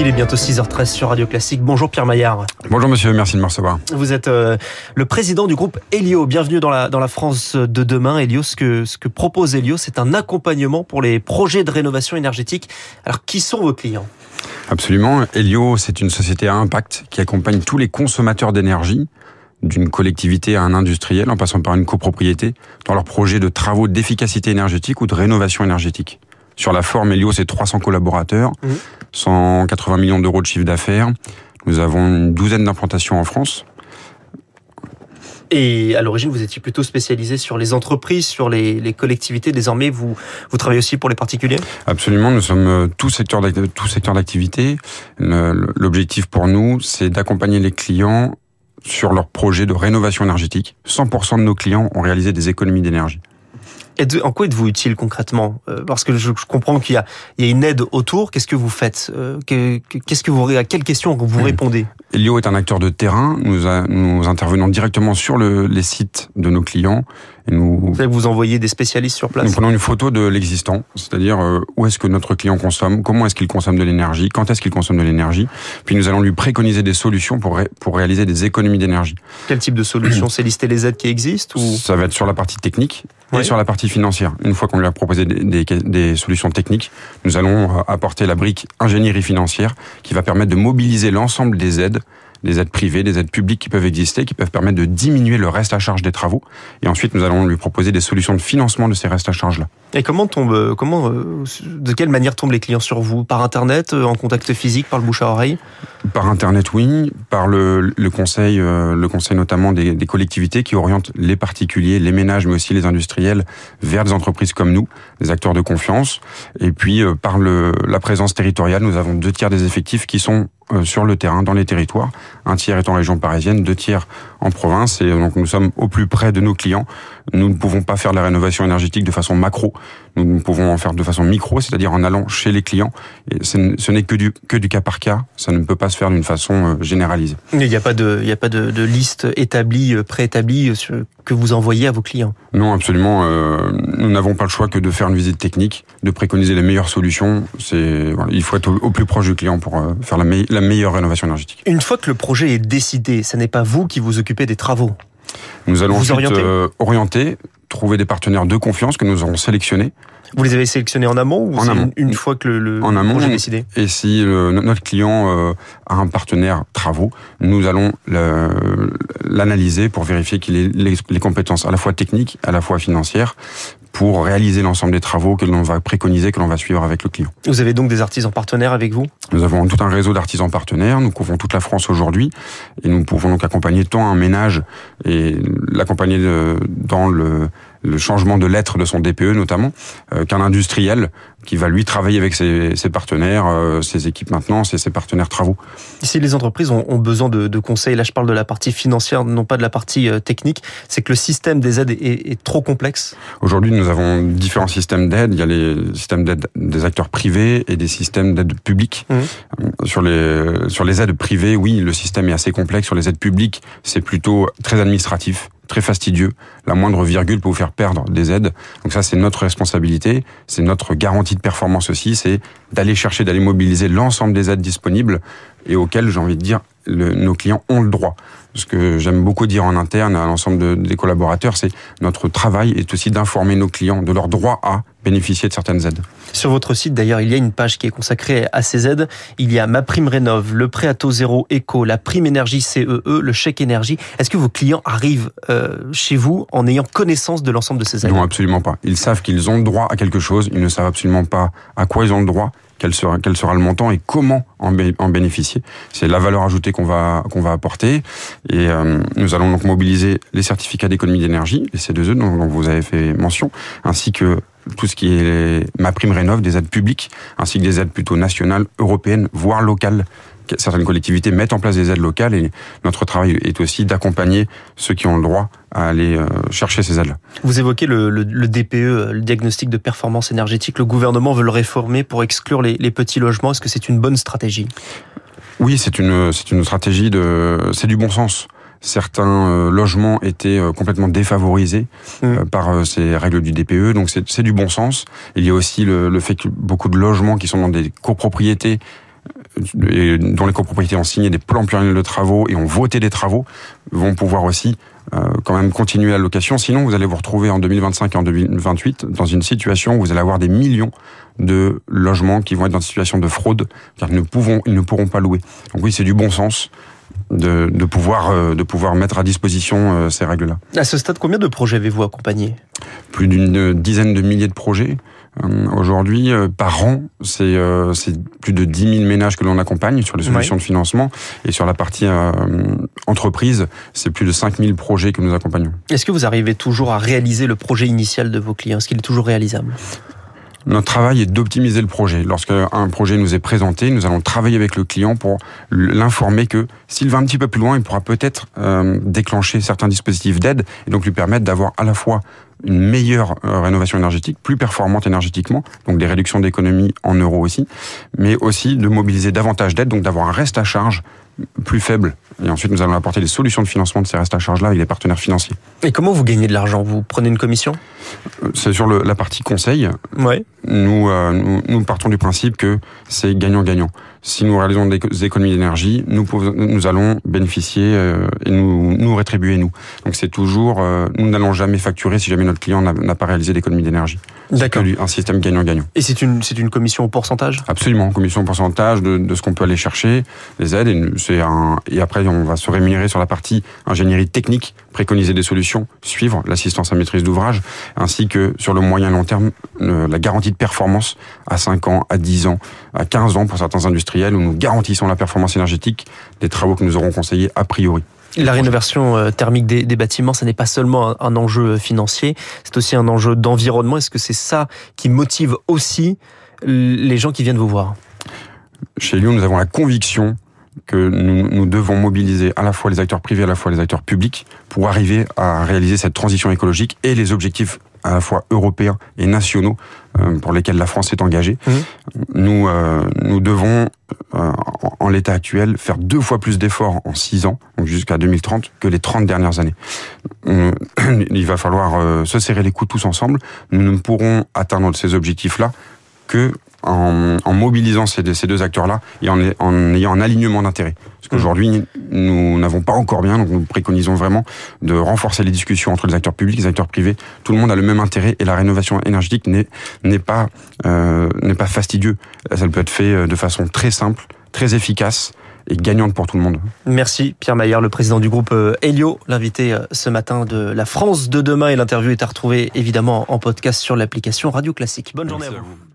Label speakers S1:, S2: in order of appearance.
S1: Il est bientôt 6h13 sur Radio Classique. Bonjour Pierre Maillard.
S2: Bonjour monsieur, merci de me recevoir.
S1: Vous êtes euh, le président du groupe Helio. Bienvenue dans la, dans la France de demain. Helio, ce que, ce que propose Helio, c'est un accompagnement pour les projets de rénovation énergétique. Alors, qui sont vos clients?
S2: Absolument. Helio, c'est une société à impact qui accompagne tous les consommateurs d'énergie d'une collectivité à un industriel en passant par une copropriété dans leurs projets de travaux d'efficacité énergétique ou de rénovation énergétique. Sur la forme, Helio, c'est 300 collaborateurs, 180 mmh. millions d'euros de chiffre d'affaires. Nous avons une douzaine d'implantations en France.
S1: Et à l'origine, vous étiez plutôt spécialisé sur les entreprises, sur les, collectivités. Désormais, vous, vous travaillez aussi pour les particuliers?
S2: Absolument, nous sommes euh, tout secteur d'activité. L'objectif pour nous, c'est d'accompagner les clients sur leurs projets de rénovation énergétique. 100% de nos clients ont réalisé des économies d'énergie
S1: en quoi êtes-vous utile concrètement euh, Parce que je, comprends qu'il y a, il y a une aide autour. Qu'est-ce que vous faites euh, Qu'est-ce que vous à quelles questions vous répondez?
S2: Elio est un acteur de terrain. Nous, nous intervenons directement sur le, les sites de nos clients
S1: et nous. Vous envoyez des spécialistes sur place.
S2: Nous prenons une photo de l'existant, c'est-à-dire euh, où est-ce que notre client consomme, comment est-ce qu'il consomme de l'énergie, quand est-ce qu'il consomme de l'énergie. Puis nous allons lui préconiser des solutions pour pour réaliser des économies d'énergie.
S1: Quel type de solution C'est lister les aides qui existent ou
S2: Ça va être sur la partie technique et sur la partie financière. Une fois qu'on lui a proposé des, des, des, solutions techniques, nous allons euh, apporter la brique ingénierie financière qui va permettre de mobiliser l'ensemble des aides des aides privées, des aides publiques qui peuvent exister, qui peuvent permettre de diminuer le reste à charge des travaux. Et ensuite, nous allons lui proposer des solutions de financement de ces restes à charge-là.
S1: Et comment tombe, euh, comment, euh, de quelle manière tombent les clients sur vous? Par Internet, euh, en contact physique, par le bouche à oreille?
S2: Par Internet, oui. Par le, le conseil, le conseil notamment des, des, collectivités qui orientent les particuliers, les ménages, mais aussi les industriels vers des entreprises comme nous, des acteurs de confiance. Et puis, par le, la présence territoriale, nous avons deux tiers des effectifs qui sont sur le terrain, dans les territoires. Un tiers est en région parisienne, deux tiers en province. Et donc, nous sommes au plus près de nos clients. Nous ne pouvons pas faire la rénovation énergétique de façon macro. Nous pouvons en faire de façon micro, c'est-à-dire en allant chez les clients. Et ce n'est que du, que du cas par cas. Ça ne peut pas se faire d'une façon euh, généralisée.
S1: Il n'y a pas de, il n'y a pas de, de, liste établie, euh, préétablie euh, que vous envoyez à vos clients?
S2: Non, absolument. nous n'avons pas le choix que de faire une visite technique, de préconiser les meilleures solutions. C'est, il faut être au, plus proche du client pour faire la, la meilleure rénovation énergétique.
S1: Une fois que le projet est décidé, ce n'est pas vous qui vous occupez des travaux.
S2: Nous allons ensuite orienter trouver des partenaires de confiance que nous aurons sélectionnés.
S1: Vous les avez sélectionnés en amont ou
S2: en
S1: Une, fois que le,
S2: en amont,
S1: projet est décidé?
S2: Et si notre client euh, a un partenaire travaux, nous allons l'analyser pour vérifier qu'il ait les, compétences à la fois techniques, à la fois financières, pour réaliser l'ensemble des travaux que l'on va préconiser, que l'on va suivre avec le client.
S1: Vous avez donc des artisans partenaires avec vous?
S2: Nous avons tout un réseau d'artisans partenaires, nous couvrons toute la France aujourd'hui, et nous pouvons donc accompagner tant un ménage et l'accompagner dans le le changement de lettre de son DPE notamment, euh, qu'un industriel qui va lui travailler avec ses, ses partenaires, euh, ses équipes maintenance et ses partenaires travaux.
S1: Si les entreprises ont, ont besoin de, de, conseils, là je parle de la partie financière, non pas de la partie euh, technique, c'est que le système des aides est, est trop complexe
S2: Aujourd'hui nous avons différents systèmes d'aide, il y a les systèmes d'aide des acteurs privés et des systèmes d'aide publique. Mmh. Sur, les, sur les aides privées, oui, le système est assez complexe, sur les aides publiques c'est plutôt très administratif très fastidieux. La moindre virgule peut vous faire perdre des aides. Donc ça, c'est notre responsabilité, c'est notre garantie de performance aussi, c'est d'aller chercher, d'aller mobiliser l'ensemble des aides disponibles et auxquelles, j'ai envie de dire, nos clients ont le droit. Ce que j'aime beaucoup dire en interne à l'ensemble des collaborateurs, c'est notre travail est aussi d'informer nos clients de leur droit à bénéficier de certaines aides.
S1: Sur votre site, d'ailleurs, il y a une page qui est consacrée à ces aides. Il y a ma prime rénov, le prêt à taux zéro éco, la prime énergie CEE, e, le chèque énergie. Est-ce que vos clients arrivent euh, chez vous en ayant connaissance de l'ensemble de ces aides?
S2: Non, absolument pas. Ils savent qu'ils ont droit à quelque chose. Ils ne savent absolument pas à quoi ils ont le droit quel sera, le montant et comment en, bénéficier. C'est la valeur ajoutée qu'on va, apporter. Et euh, nous allons donc mobiliser les certificats d'économie d'énergie, les C2E dont, dont vous avez fait mention, ainsi que tout ce qui est ma prime rénov, des aides publiques, ainsi que des aides plutôt nationales, européennes, voire locales. Certaines collectivités mettent en place des aides locales et notre travail est aussi d'accompagner ceux qui ont le droit à aller euh, chercher ces aides-là.
S1: Vous évoquez le, le, le, DPE, le diagnostic de performance énergétique. Le gouvernement veut le réformer pour exclure les, les petits logements. Est-ce que c'est une bonne stratégie?
S2: Oui, c'est une, c'est une stratégie de, c'est du bon sens certains euh, logements étaient euh, complètement défavorisés mmh. par ces règles du DPE, donc c'est du bon sens. Il y a aussi le, le, fait que beaucoup de logements qui sont dans des copropriétés et dont les copropriétés ont signé des plans pluriannuels de travaux et ont voté des travaux vont pouvoir aussi euh, quand même continuer la location. Sinon, vous allez vous retrouver en 2025 et en 2028 dans une situation où vous allez avoir des millions de logements qui vont être dans une situation de fraude car ils ne, pouvons, ils ne pourront pas louer. Donc oui, c'est du bon sens. De, de, pouvoir euh, de pouvoir mettre à disposition euh, ces règles-là.
S1: À ce stade, combien de projets avez-vous accompagné
S2: Plus d'une dizaine de milliers de projets. Euh, aujourd'hui, euh, par an, euh, c'est plus de 10 000 ménages que l'on accompagne sur les solutions de financement. Et sur la partie entreprise, c'est plus de 5 000 projets que nous accompagnons.
S1: Est-ce que vous arrivez toujours à réaliser le projet initial de vos clients? Est-ce qu'il est toujours réalisable?
S2: Notre travail est d'optimiser le projet. Lorsque un projet nous est présenté, nous allons travailler avec le client pour l'informer que s'il va un petit peu plus loin, il pourra peut-être déclencher certains dispositifs d'aide et donc lui permettre d'avoir à la fois une meilleure euh, rénovation énergétique, plus performante énergétiquement, donc des réductions d'économie en euros aussi, mais aussi de mobiliser davantage d'aide, donc d'avoir un reste à charge plus faible. Et ensuite, nous allons apporter des solutions de financement de ces restes à charge-là avec des partenaires financiers.
S1: Et comment vous gagnez de l'argent? Vous prenez une commission?
S2: Euh, C'est sur le, la partie conseil.
S1: Ouais.
S2: Nous, euh, nous, nous, partons du principe que c'est gagnant-gagnant. Si nous réalisons des économies d'énergie, nous, nous allons bénéficier euh, et nous, nous rétribuer, nous. Donc c'est toujours, euh, nous n'allons jamais facturer si jamais notre client n'a pas réalisé d'économie d'énergie.
S1: D'accord.
S2: Un système gagnant-gagnant.
S1: Et c'est une, c'est une commission au pourcentage?
S2: Absolument, commission au pourcentage de, de ce qu'on peut aller chercher, les aides. Et, c'est un, et après, on va se rémunérer sur la partie ingénierie technique, préconiser des solutions, suivre l'assistance à maîtrise d'ouvrage, ainsi que sur le moyen long terme, la garantie de performance à 5 ans, à 10 ans, à 15 ans pour certains industriels, où nous garantissons la performance énergétique des travaux que nous aurons conseillés a priori.
S1: La rénovation euh, thermique des, des bâtiments, ce n'est pas seulement un, un, enjeu financier, c'est aussi un enjeu d'environnement. Est-ce que c'est ça qui motive aussi les gens qui viennent vous voir?
S2: Chez Lyon, nous avons la conviction que nous, nous, devons mobiliser à la fois les acteurs privés, à la fois les acteurs publics pour arriver à réaliser cette transition écologique et les objectifs à la fois européens et nationaux euh, pour lesquels la France est engagée. Mmh. Nous, euh, nous devons, euh, en, l'état actuel, faire deux fois plus d'efforts en six ans, jusqu'à 2030, que les 30 dernières années. Il va falloir se serrer les coups tous ensemble. Nous ne pourrons atteindre ces objectifs-là que en, en, mobilisant ces deux, ces deux acteurs-là et en, en, ayant un alignement d'intérêts. Parce qu'aujourd'hui, nous n'avons pas encore bien, donc nous préconisons vraiment de renforcer les discussions entre les acteurs publics et les acteurs privés. Tout le monde a le même intérêt et la rénovation énergétique n'est pas, euh, n'est pas fastidieux. Ça peut être fait de façon très simple, très efficace et gagnante pour tout le monde.
S1: Merci Pierre Maillard, le président du groupe Helio, l'invité ce matin de la France de demain et l'interview est à retrouver évidemment en podcast sur l'application Radio Classique. Bonne
S2: Merci
S1: journée à vous.
S2: À vous.